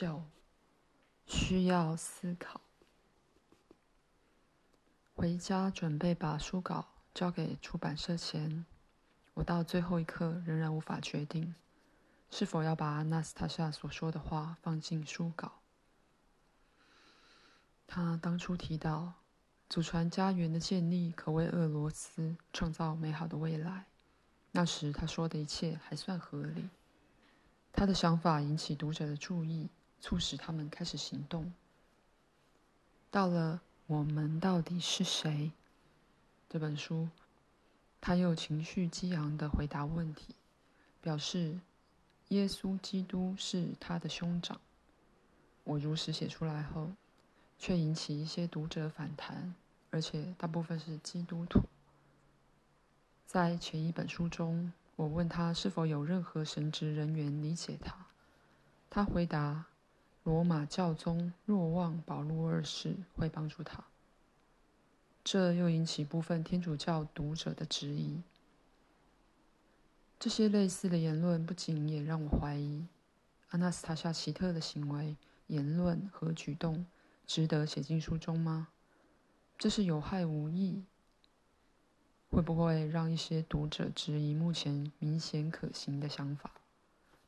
九，需要思考。回家准备把书稿交给出版社前，我到最后一刻仍然无法决定，是否要把阿纳斯塔夏所说的话放进书稿。他当初提到，祖传家园的建立可为俄罗斯创造美好的未来。那时他说的一切还算合理。他的想法引起读者的注意，促使他们开始行动。到了。我们到底是谁？这本书，他又情绪激昂的回答问题，表示耶稣基督是他的兄长。我如实写出来后，却引起一些读者反弹，而且大部分是基督徒。在前一本书中，我问他是否有任何神职人员理解他，他回答。罗马教宗若望保禄二世会帮助他，这又引起部分天主教读者的质疑。这些类似的言论不仅也让我怀疑阿纳斯塔夏奇特的行为、言论和举动值得写进书中吗？这是有害无益，会不会让一些读者质疑目前明显可行的想法？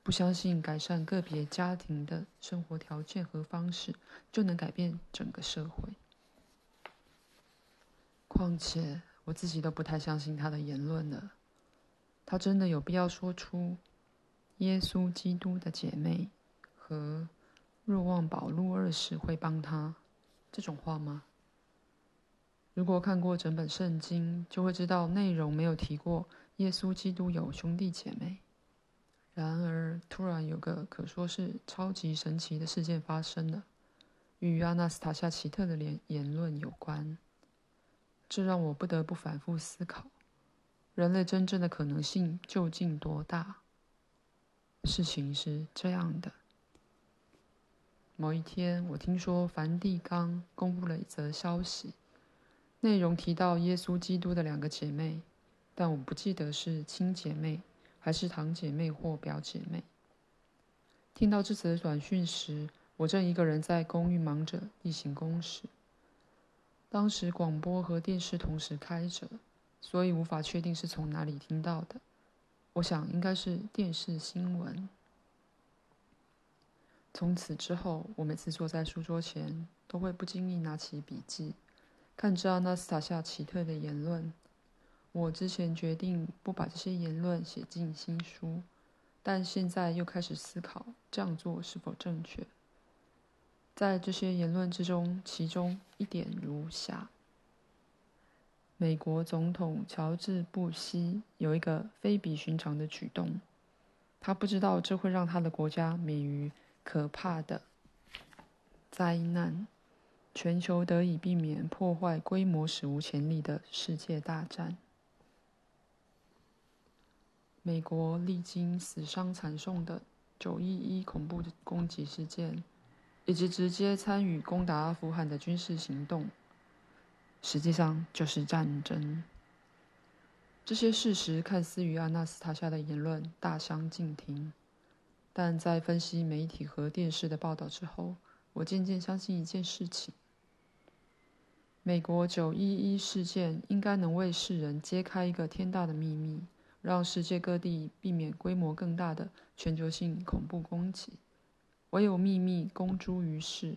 不相信改善个别家庭的生活条件和方式就能改变整个社会。况且我自己都不太相信他的言论了。他真的有必要说出“耶稣基督的姐妹”和“若望保禄二世会帮他”这种话吗？如果看过整本圣经，就会知道内容没有提过耶稣基督有兄弟姐妹。然而，突然有个可说是超级神奇的事件发生了，与阿纳斯塔夏奇特的言言论有关。这让我不得不反复思考：人类真正的可能性究竟多大？事情是这样的：某一天，我听说梵蒂冈公布了一则消息，内容提到耶稣基督的两个姐妹，但我不记得是亲姐妹。还是堂姐妹或表姐妹。听到这则短讯时，我正一个人在公寓忙着例行公事。当时广播和电视同时开着，所以无法确定是从哪里听到的。我想应该是电视新闻。从此之后，我每次坐在书桌前，都会不经意拿起笔记，看着阿纳斯塔夏奇特的言论。我之前决定不把这些言论写进新书，但现在又开始思考这样做是否正确。在这些言论之中，其中一点如下：美国总统乔治·布希有一个非比寻常的举动，他不知道这会让他的国家免于可怕的灾难，全球得以避免破坏规模史无前例的世界大战。美国历经死伤惨重的九一一恐怖攻击事件，以及直接参与攻打阿富汗的军事行动，实际上就是战争。这些事实看似与阿纳斯塔夏的言论大相径庭，但在分析媒体和电视的报道之后，我渐渐相信一件事情：美国九一一事件应该能为世人揭开一个天大的秘密。让世界各地避免规模更大的全球性恐怖攻击，唯有秘密公诸于世，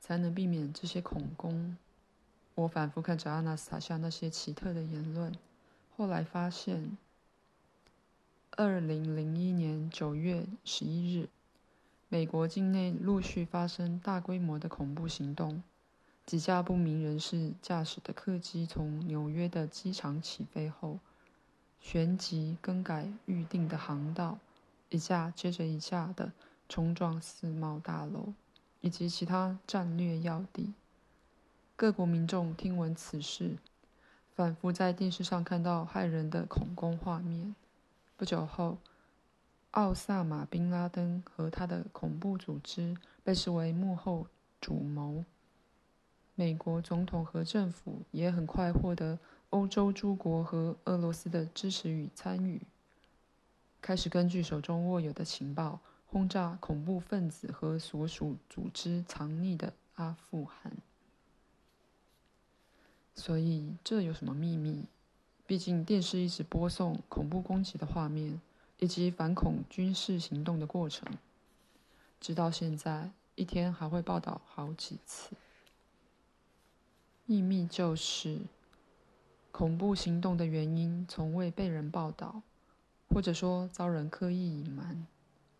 才能避免这些恐攻。我反复看着阿纳斯塔夏那些奇特的言论，后来发现，二零零一年九月十一日，美国境内陆续发生大规模的恐怖行动，几架不明人士驾驶的客机从纽约的机场起飞后。旋即更改预定的航道，一架接着一架的冲撞世贸大楼以及其他战略要地。各国民众听闻此事，反复在电视上看到骇人的恐攻画面。不久后，奥萨马·宾拉登和他的恐怖组织被视为幕后主谋。美国总统和政府也很快获得。欧洲诸国和俄罗斯的支持与参与，开始根据手中握有的情报，轰炸恐怖分子和所属组织藏匿的阿富汗。所以这有什么秘密？毕竟电视一直播送恐怖攻击的画面，以及反恐军事行动的过程，直到现在，一天还会报道好几次。秘密就是，恐怖行动的原因从未被人报道，或者说遭人刻意隐瞒。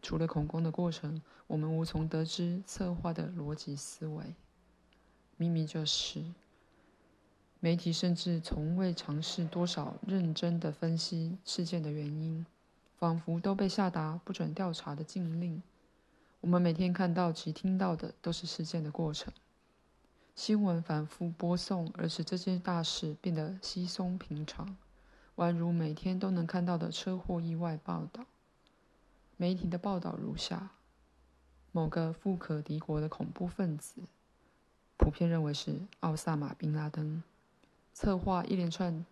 除了恐攻的过程，我们无从得知策划的逻辑思维。秘密就是，媒体甚至从未尝试多少认真的分析事件的原因，仿佛都被下达不准调查的禁令。我们每天看到及听到的都是事件的过程，新闻反复播送，而使这件大事变得稀松平常，宛如每天都能看到的车祸意外报道。媒体的报道如下：某个富可敌国的恐怖分子，普遍认为是奥萨马·宾拉登，策划一连串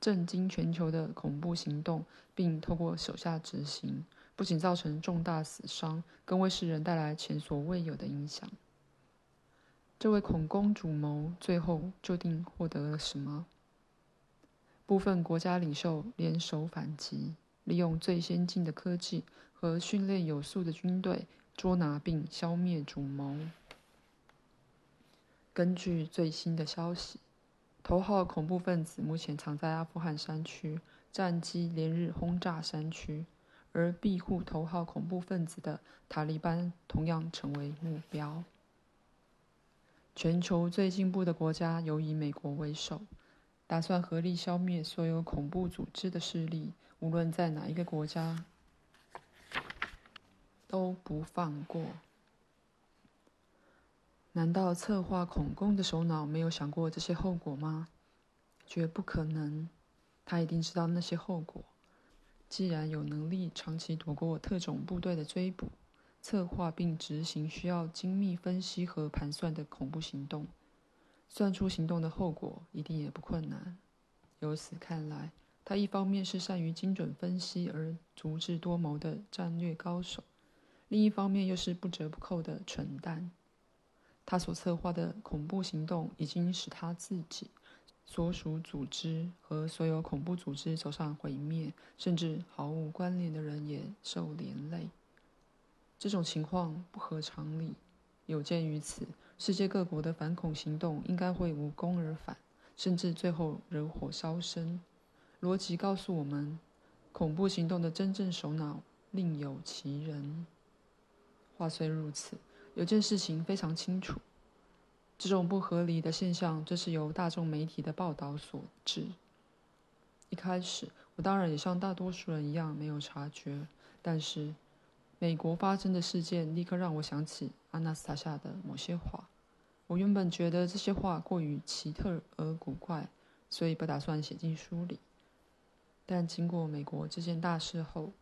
震惊全球的恐怖行动，并透过手下执行，不仅造成重大死伤，更为世人带来前所未有的影响。这位恐攻主谋最后究竟获得了什么？部分国家领袖联手反击，利用最先进的科技。和训练有素的军队捉拿并消灭主谋。根据最新的消息，头号恐怖分子目前藏在阿富汗山区，战机连日轰炸山区，而庇护头号恐怖分子的塔利班同样成为目标。全球最进步的国家尤以美国为首，打算合力消灭所有恐怖组织的势力，无论在哪一个国家。都不放过。难道策划恐攻的首脑没有想过这些后果吗？绝不可能，他一定知道那些后果。既然有能力长期躲过特种部队的追捕，策划并执行需要精密分析和盘算的恐怖行动，算出行动的后果一定也不困难。由此看来，他一方面是善于精准分析而足智多谋的战略高手。另一方面，又是不折不扣的蠢蛋。他所策划的恐怖行动，已经使他自己、所属组织和所有恐怖组织走上毁灭，甚至毫无关联的人也受连累。这种情况不合常理。有鉴于此，世界各国的反恐行动应该会无功而返，甚至最后惹火烧身。逻辑告诉我们，恐怖行动的真正首脑另有其人。话虽如此，有件事情非常清楚：这种不合理的现象，这是由大众媒体的报道所致。一开始，我当然也像大多数人一样没有察觉，但是美国发生的事件立刻让我想起阿纳斯塔夏的某些话。我原本觉得这些话过于奇特而古怪，所以不打算写进书里。但经过美国这件大事后，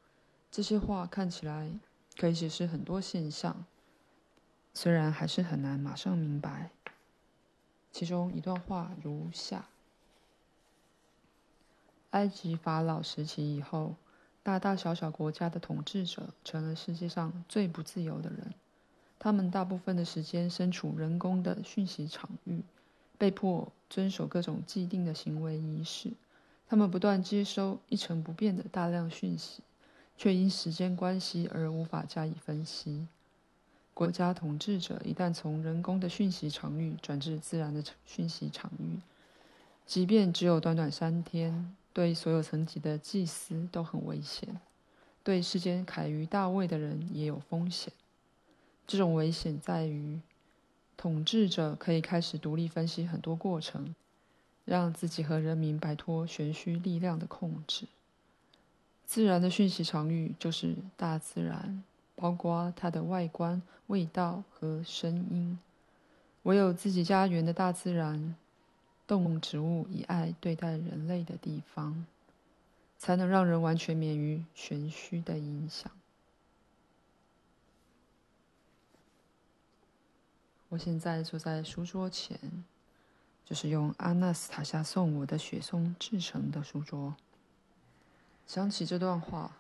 这些话看起来……可以解释很多现象，虽然还是很难马上明白。其中一段话如下：埃及法老时期以后，大大小小国家的统治者成了世界上最不自由的人。他们大部分的时间身处人工的讯息场域，被迫遵守各种既定的行为仪式。他们不断接收一成不变的大量讯息。却因时间关系而无法加以分析。国家统治者一旦从人工的讯息场域转至自然的讯息场域，即便只有短短三天，对所有层级的祭司都很危险，对世间凯于大位的人也有风险。这种危险在于，统治者可以开始独立分析很多过程，让自己和人民摆脱玄虚力量的控制。自然的讯息场域就是大自然，包括它的外观、味道和声音。唯有自己家园的大自然，动物植物以爱对待人类的地方，才能让人完全免于玄虚的影响。我现在坐在书桌前，就是用阿纳斯塔夏送我的雪松制成的书桌。想起这段话，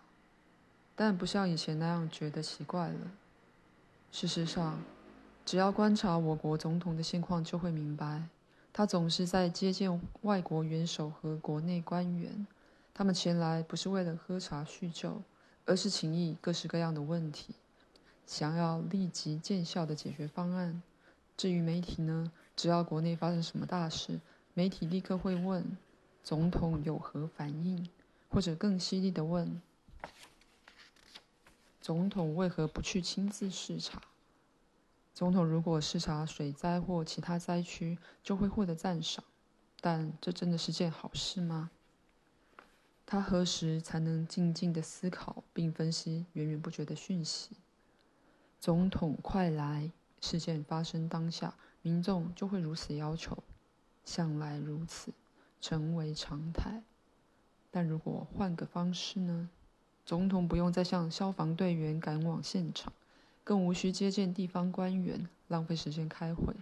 但不像以前那样觉得奇怪了。事实上，只要观察我国总统的现况，就会明白，他总是在接见外国元首和国内官员。他们前来不是为了喝茶叙旧，而是请议各式各样的问题，想要立即见效的解决方案。至于媒体呢，只要国内发生什么大事，媒体立刻会问总统有何反应，或者更犀利的问总统为何不去亲自视察。总统如果视察水灾或其他灾区，就会获得赞赏，但这真的是件好事吗？他何时才能静静的思考并分析源源不绝的讯息？总统快来！事件发生当下，民众就会如此要求，向来如此，成为常态。但如果换个方式呢？总统不用再像消防队员赶往现场。更无需接见地方官员，浪费时间开会。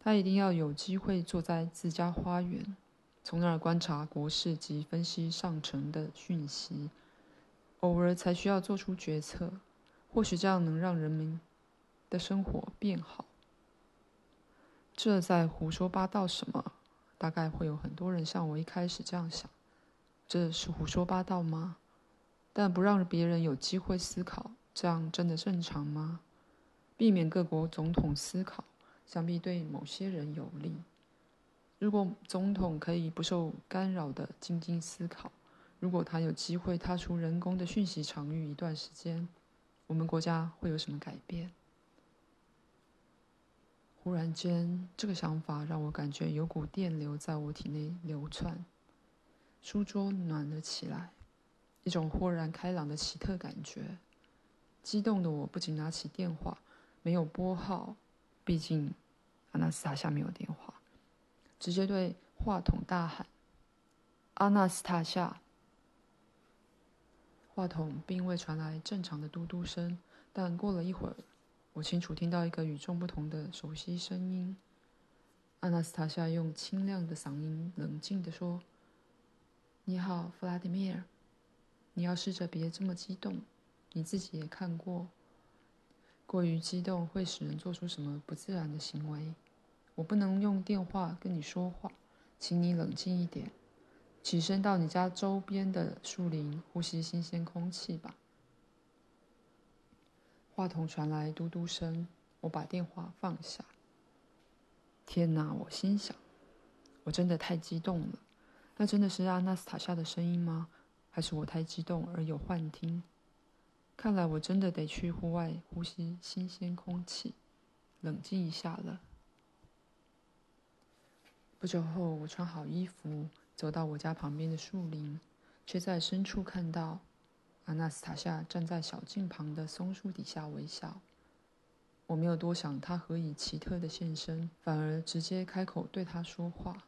他一定要有机会坐在自家花园，从那儿观察国事及分析上层的讯息，偶尔才需要做出决策。或许这样能让人民的生活变好。这在胡说八道什么？大概会有很多人像我一开始这样想：这是胡说八道吗？但不让别人有机会思考。这样真的正常吗？避免各国总统思考，想必对某些人有利。如果总统可以不受干扰的静静思考，如果他有机会踏出人工的讯息场域一段时间，我们国家会有什么改变？忽然间，这个想法让我感觉有股电流在我体内流窜，书桌暖了起来，一种豁然开朗的奇特感觉。激动的我不仅拿起电话，没有拨号，毕竟阿纳斯塔夏没有电话，直接对话筒大喊：“阿纳斯塔夏！”话筒并未传来正常的嘟嘟声，但过了一会儿，我清楚听到一个与众不同的熟悉声音。阿纳斯塔夏用清亮的嗓音冷静地说：“你好，弗拉迪米尔，你要试着别这么激动。”你自己也看过，过于激动会使人做出什么不自然的行为。我不能用电话跟你说话，请你冷静一点，起身到你家周边的树林呼吸新鲜空气吧。话筒传来嘟嘟声，我把电话放下。天哪！我心想，我真的太激动了。那真的是阿纳斯塔夏的声音吗？还是我太激动而有幻听？看来我真的得去户外呼吸新鲜空气，冷静一下了。不久后，我穿好衣服，走到我家旁边的树林，却在深处看到阿纳斯塔夏站在小径旁的松树底下微笑。我没有多想他何以奇特的现身，反而直接开口对他说话。